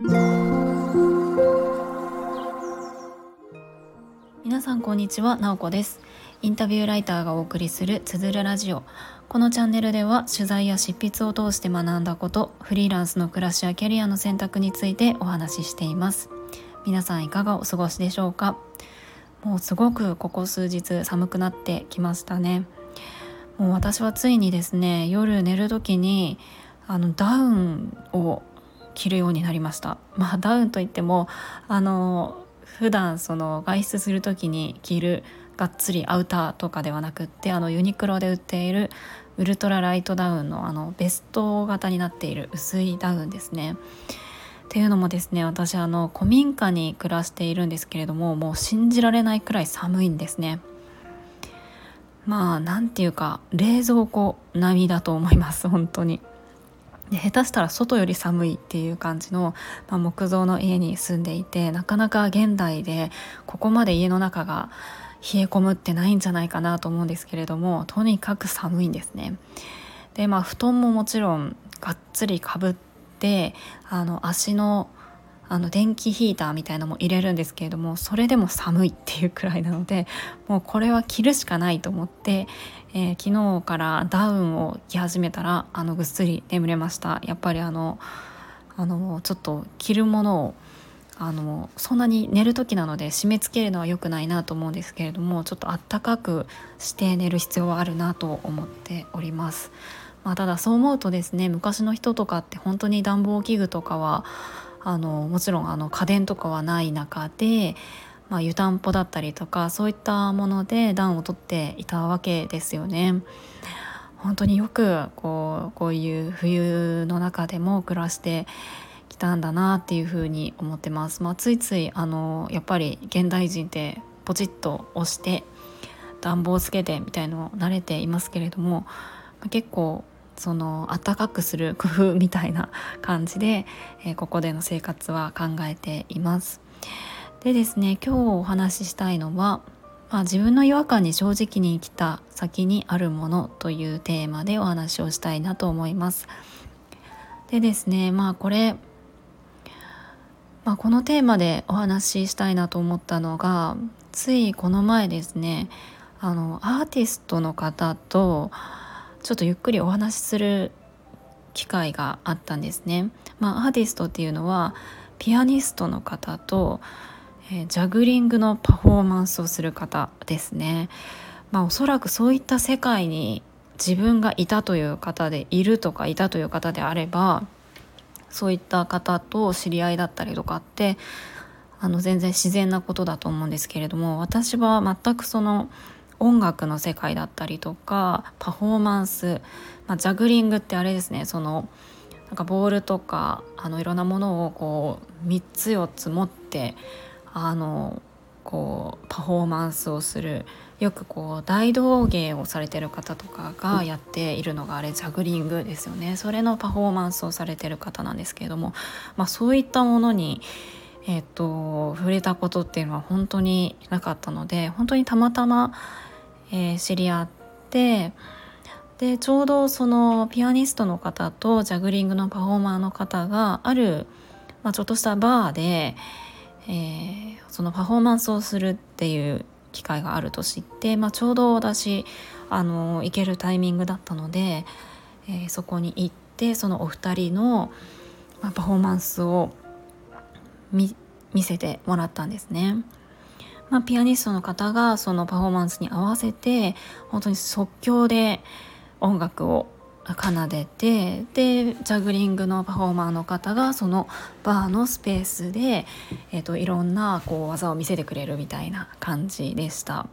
皆さんこんにちは、なおこです。インタビューライターがお送りするつづるラジオ。このチャンネルでは取材や執筆を通して学んだことフリーランスの暮らしやキャリアの選択についてお話ししています。皆さんいかがお過ごしでしょうか？もうすごくここ数日寒くなってきましたね。もう私はついにですね夜寝る時にあのダウンを着るようになりましたまあダウンといってもあの普段その外出する時に着るがっつりアウターとかではなくってあのユニクロで売っているウルトラライトダウンのあのベスト型になっている薄いダウンですね。っていうのもですね私あの古民家に暮らしているんですけれどももう信じられないくらい寒いんですね。まあ何て言うか冷蔵庫並みだと思います本当に。で下手したら外より寒いっていう感じの、まあ、木造の家に住んでいてなかなか現代でここまで家の中が冷え込むってないんじゃないかなと思うんですけれどもとにかく寒いんですね。でまあ布団ももちろんがっつりかぶってあの足のあの電気ヒーターみたいなのも入れるんですけれどもそれでも寒いっていうくらいなのでもうこれは着るしかないと思って、えー、昨日からダウンを着始めたらあのぐっすり眠れましたやっぱりあのあのちょっと着るものをあのそんなに寝る時なので締め付けるのは良くないなと思うんですけれどもちょっとあったかくして寝る必要はあるなと思っております。まあ、ただそう思うとですね昔の人とかって本当に暖房器具とかはあのもちろんあの家電とかはない中で、まあ、湯たんぽだったりとかそういったもので暖を取っていたわけですよね。本当によくこうこういう冬の中でも暮らしてきたんだなっていうふうに思ってます。まあ、ついついあのやっぱり現代人ってポチッと押して暖房つけてみたいのを慣れていますけれども結構その暖かくする工夫みたいな感じで、えー、ここでの生活は考えています。でですね今日お話ししたいのは、まあ、自分の違和感に正直に生きた先にあるものというテーマでお話をしたいなと思います。でですねまあこれ、まあ、このテーマでお話ししたいなと思ったのがついこの前ですねあのアーティストの方とちょっとゆっくりお話しする機会があったんですね。まあ、アーティストっていうのはピアニストの方と、えー、ジャグリングのパフォーマンスをする方ですね。まあ、おそらくそういった世界に自分がいたという方でいるとかいたという方であればそういった方と知り合いだったりとかってあの全然自然なことだと思うんですけれども私は全くその音楽の世界だったりとかパフォーマンス、まあ、ジャグリングってあれですね。そのなんかボールとかあのいろんなものをこう3つ4つ持ってあのこうパフォーマンスをする。よくこう大道芸をされてる方とかがやっているのがあれジャグリングですよね。それのパフォーマンスをされてる方なんですけれども、まあ、そういったものに、えーと触れたことっていうのは本当になかったので本当にたまたまえー、知り合ってでちょうどそのピアニストの方とジャグリングのパフォーマーの方がある、まあ、ちょっとしたバーで、えー、そのパフォーマンスをするっていう機会があると知って、まあ、ちょうど私あの行けるタイミングだったので、えー、そこに行ってそのお二人の、まあ、パフォーマンスを見せてもらったんですね。まあ、ピアニストの方がそのパフォーマンスに合わせて本当に即興で音楽を奏でてでジャグリングのパフォーマーの方がそのバーのスペースで、えーと、いろんなこう技を見せてくれるみたいな感じでした。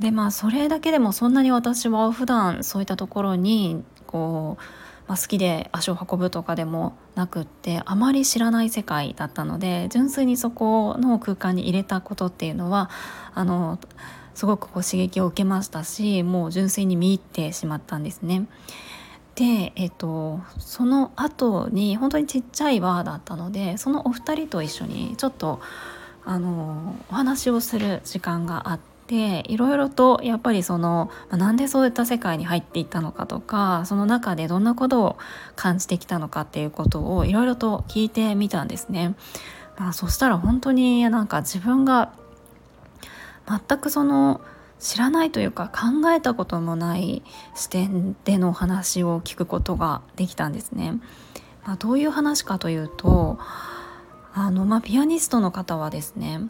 でまあそれだけでもそんなに私は普段そういったところにこうまあ、好きで足を運ぶとかでもなくってあまり知らない世界だったので純粋にそこの空間に入れたことっていうのはあのすごくこう刺激を受けましたしもう純粋に見入ってしまったんですね。で、えっと、その後に本当にちっちゃいバーだったのでそのお二人と一緒にちょっとあのお話をする時間があって。でいろいろとやっぱりその、まあ、なんでそういった世界に入っていったのかとかその中でどんなことを感じてきたのかっていうことをいろいろと聞いてみたんですね。まあ、そしたら本当になんか自分が全くその知らないというか考えたこともない視点での話を聞くことができたんですね。まあ、どういう話かというとあの、まあ、ピアニストの方はですね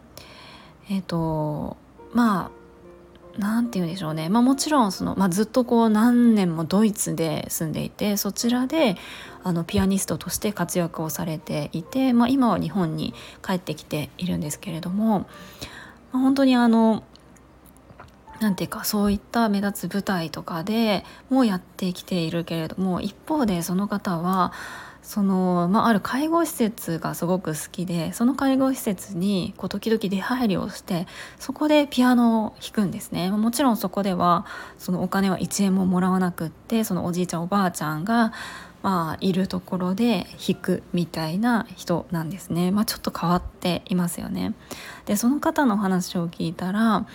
えっ、ー、とまあ何て言うんでしょうね、まあ、もちろんその、まあ、ずっとこう何年もドイツで住んでいてそちらであのピアニストとして活躍をされていて、まあ、今は日本に帰ってきているんですけれども、まあ、本当にあのなんていうかそういった目立つ舞台とかでもやってきているけれども一方でその方はその、まあ、ある介護施設がすごく好きでその介護施設にこう時々出入りをしてそこでピアノを弾くんですねもちろんそこではそのお金は1円ももらわなくってそのおじいちゃんおばあちゃんがまあ、いるところで弾くみたいな人なんですね、まあ、ちょっと変わっていますよね。でその方の話を聞いたら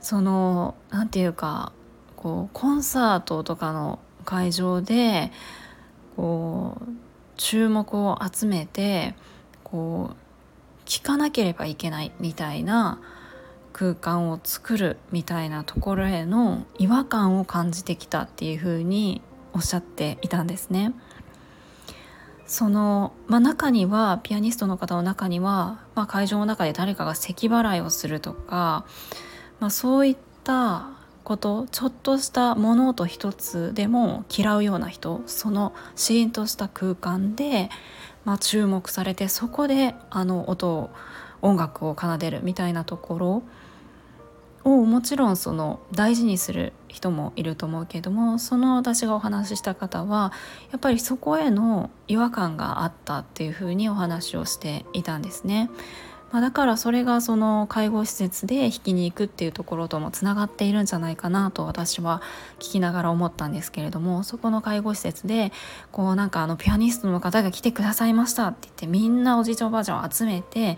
その何て言うかこうコンサートとかの会場でこう注目を集めてこう聞かなければいけないみたいな空間を作るみたいなところへの違和感を感じてきたっていうふうにおっしゃっていたんですね。その、まあ、中にはピアニストの方の中には、まあ、会場の中で誰かが咳払いをするとか、まあ、そういったことちょっとした物音一つでも嫌うような人そのシーンとした空間で、まあ、注目されてそこであの音を音楽を奏でるみたいなところをもちろんその大事にする人もいると思うけどもその私がお話しした方はやっぱりそこへの違和感があったっていうふうにお話をしていたんですね。まあ、だからそれがその介護施設で引きに行くっていうところともつながっているんじゃないかなと私は聞きながら思ったんですけれどもそこの介護施設でこうなんかあのピアニストの方が来てくださいましたって言ってみんなおじいちゃんおばあちゃんを集めて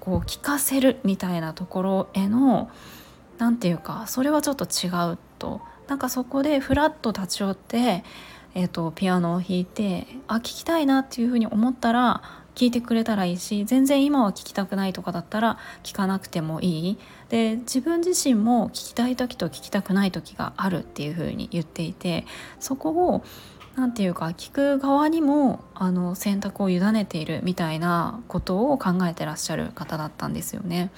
こう聞かせるみたいなところへの何て言うかそれはちょっと違うと。なんかそこでフラッと立ち寄ってえーと、ピアノを弾いてあ聴きたいなっていうふうに思ったら聞いてくれたらいいし全然今は聞きたくないとかだったら聞かなくてもいいで自分自身も聞きたい時と聞きたくない時があるっていうふうに言っていてそこを何て言うか聞く側にもあの選択を委ねているみたいなことを考えてらっしゃる方だったんですよね。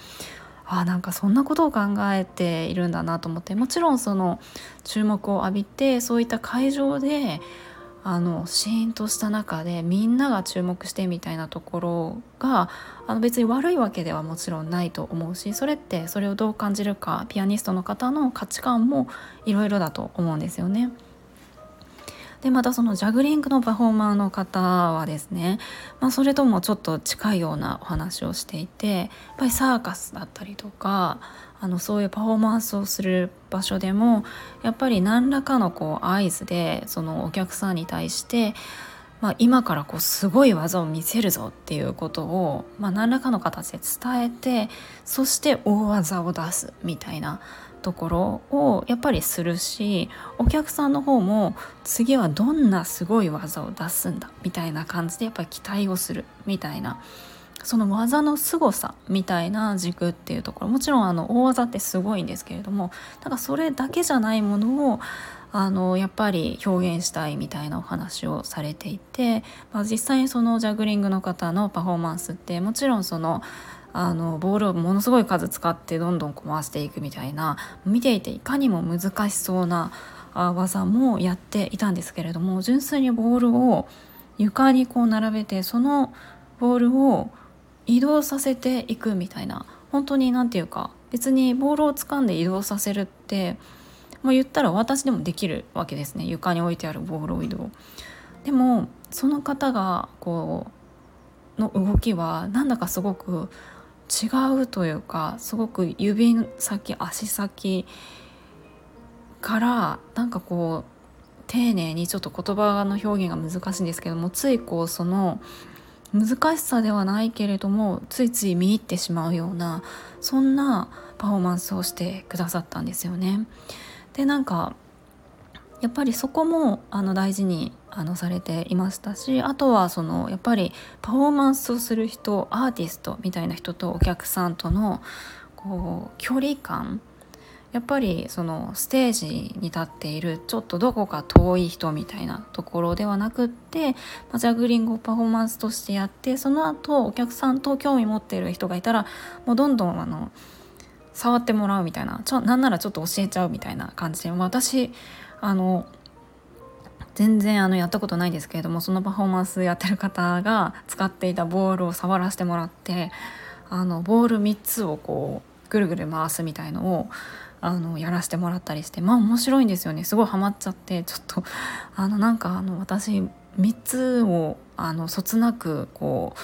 あなんかそんなことを考えているんだなと思ってもちろんその注目を浴びてそういった会場であのシーンとした中でみんなが注目してみたいなところがあの別に悪いわけではもちろんないと思うしそれってそれをどう感じるかピアニストの方の価値観もいろいろだと思うんですよね。でまたそのジャグリングのパフォーマーの方はですね、まあ、それともちょっと近いようなお話をしていてやっぱりサーカスだったりとかあのそういうパフォーマンスをする場所でもやっぱり何らかのこう合図でそのお客さんに対してまあ、今からこうすごい技を見せるぞっていうことを、まあ、何らかの形で伝えてそして大技を出すみたいなところをやっぱりするしお客さんの方も次はどんなすごい技を出すんだみたいな感じでやっぱり期待をするみたいな。その技の凄さみたいな軸っていうところ。もちろんあの大技ってすごいんですけれどもだかそれだけじゃないものをあのやっぱり表現したいみたいなお話をされていて、まあ、実際にそのジャグリングの方のパフォーマンスってもちろんそのあのボールをものすごい数使ってどんどん回していくみたいな見ていていかにも難しそうな技もやっていたんですけれども純粋にボールを床にこう並べてそのボールを移動させていくみたいな本当に何て言うか別にボールを掴んで移動させるってもう言ったら私でもできるわけですね床に置いてあるボールを移動。でもその方がこうの動きはなんだかすごく違うというかすごく指先足先からなんかこう丁寧にちょっと言葉の表現が難しいんですけどもついこうその難しさではないけれどもついつい見入ってしまうようなそんなパフォーマンスをしてくださったんですよね。でなんかやっぱりそこもあの大事にあのされていましたしあとはそのやっぱりパフォーマンスをする人アーティストみたいな人とお客さんとのこう距離感やっぱりそのステージに立っているちょっとどこか遠い人みたいなところではなくって、ジャグリングをパフォーマンスとしてやってその後お客さんと興味持っている人がいたらもうどんどんあの触ってもらうみたいなちょなんならちょっと教えちゃうみたいな感じで、まあ、私あの全然あのやったことないですけれどもそのパフォーマンスやってる方が使っていたボールを触らせてもらってあのボール3つをこうぐるぐる回すみたいのをあのやらせてもらったりしてまあ面白いんですよね。すごいハマっちゃってちょっとあのなんかあの私3つをあのそつなくこう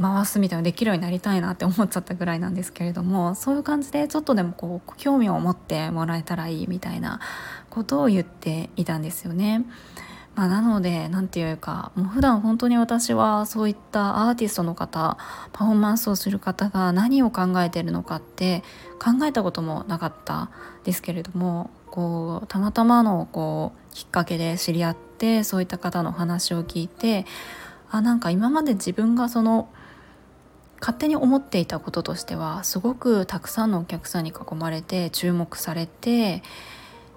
回すみたいなできるようになりたいなって思っちゃったぐらいなんですけれどもそういう感じでちょっとでもこう興味を持ってもらえたらいいみたいなことを言っていたんですよね。まあ、なので何て言うかもう普段本当に私はそういったアーティストの方パフォーマンスをする方が何を考えてるのかって考えたこともなかったですけれどもこうたまたまのこうきっかけで知り合ってそういった方の話を聞いてあなんか今まで自分がその勝手に思っていたこととしてはすごくたくさんのお客さんに囲まれて注目されて、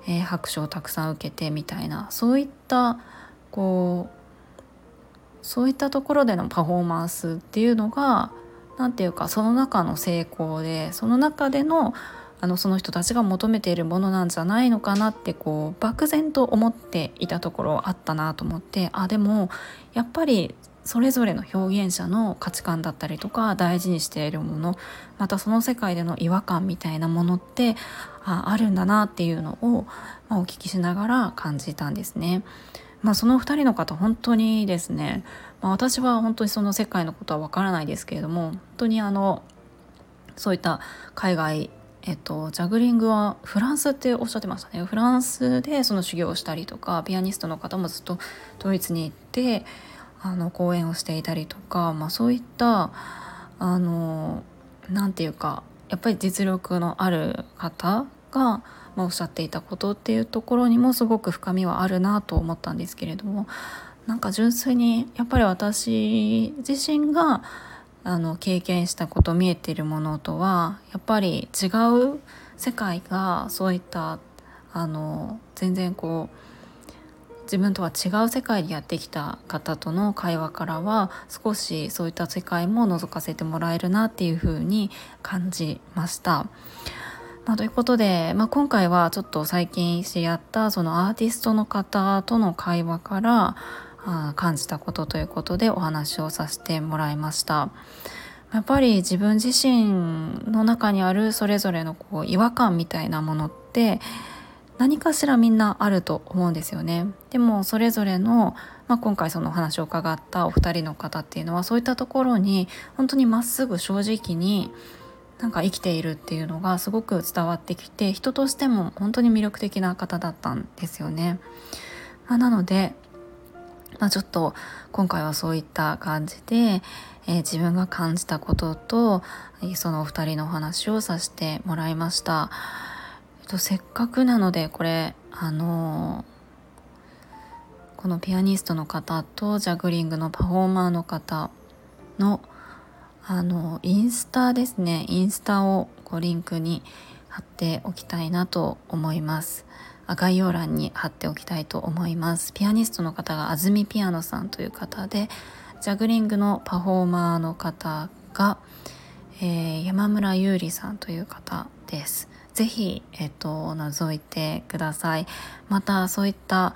えー、拍手をたくさん受けてみたいなそういったこうそういったところでのパフォーマンスっていうのが何て言うかその中の成功でその中でのあのその人たちが求めているものなんじゃないのかなってこう漠然と思っていたところあったなと思ってあでもやっぱりそれぞれの表現者の価値観だったりとか大事にしているものまたその世界での違和感みたいなものってああるんだなっていうのを、まあ、お聞きしながら感じたんですね。まあ、その2人の方本当にですね、まあ、私は本当にその世界のことはわからないですけれども本当にあのそういった海外えっと、ジャグリングはフランスっておっしゃってましたねフランスでその修行をしたりとかピアニストの方もずっとドイツに行ってあの講演をしていたりとか、まあ、そういったあのなんていうかやっぱり実力のある方がまあ、おっしゃっていたことっていうところにもすごく深みはあるなと思ったんですけれどもなんか純粋にやっぱり私自身があの経験したこと見えているものとはやっぱり違う世界がそういったあの全然こう自分とは違う世界にやってきた方との会話からは少しそういった世界も覗かせてもらえるなっていうふうに感じました。まあ、ということで、まあ、今回はちょっと最近知り合ったそのアーティストの方との会話からあ感じたことということでお話をさせてもらいました。やっぱり自分自身の中にあるそれぞれのこう違和感みたいなものって何かしらみんなあると思うんですよね。でもそれぞれの、まあ、今回そのお話を伺ったお二人の方っていうのはそういったところに本当にまっすぐ正直になんか生きているっていうのがすごく伝わってきて人としても本当に魅力的な方だったんですよね。まあ、なので、まあ、ちょっと今回はそういった感じで、えー、自分が感じたこととそのお二人のお話をさせてもらいました。と、せっかくなのでこれあの、このピアニストの方とジャグリングのパフォーマーの方のあのインスタですね。インスタをこうリンクに貼っておきたいなと思います。概要欄に貼っておきたいと思います。ピアニストの方が安住ピアノさんという方でジャグリングのパフォーマーの方が、えー、山村優里さんという方です。ぜひ、えっと、覗いてください。またそういった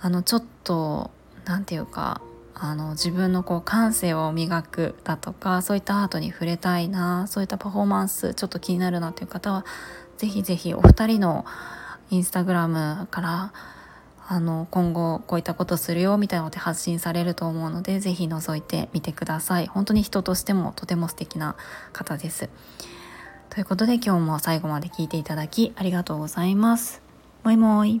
あのちょっと何て言うかあの自分のこう感性を磨くだとかそういったアートに触れたいなそういったパフォーマンスちょっと気になるなという方はぜひぜひお二人のインスタグラムからあの今後こういったことするよみたいなので発信されると思うのでぜひ覗いてみてください。本当に人としてもとても素敵な方です。ということで今日も最後まで聞いていただきありがとうございます。もいもい。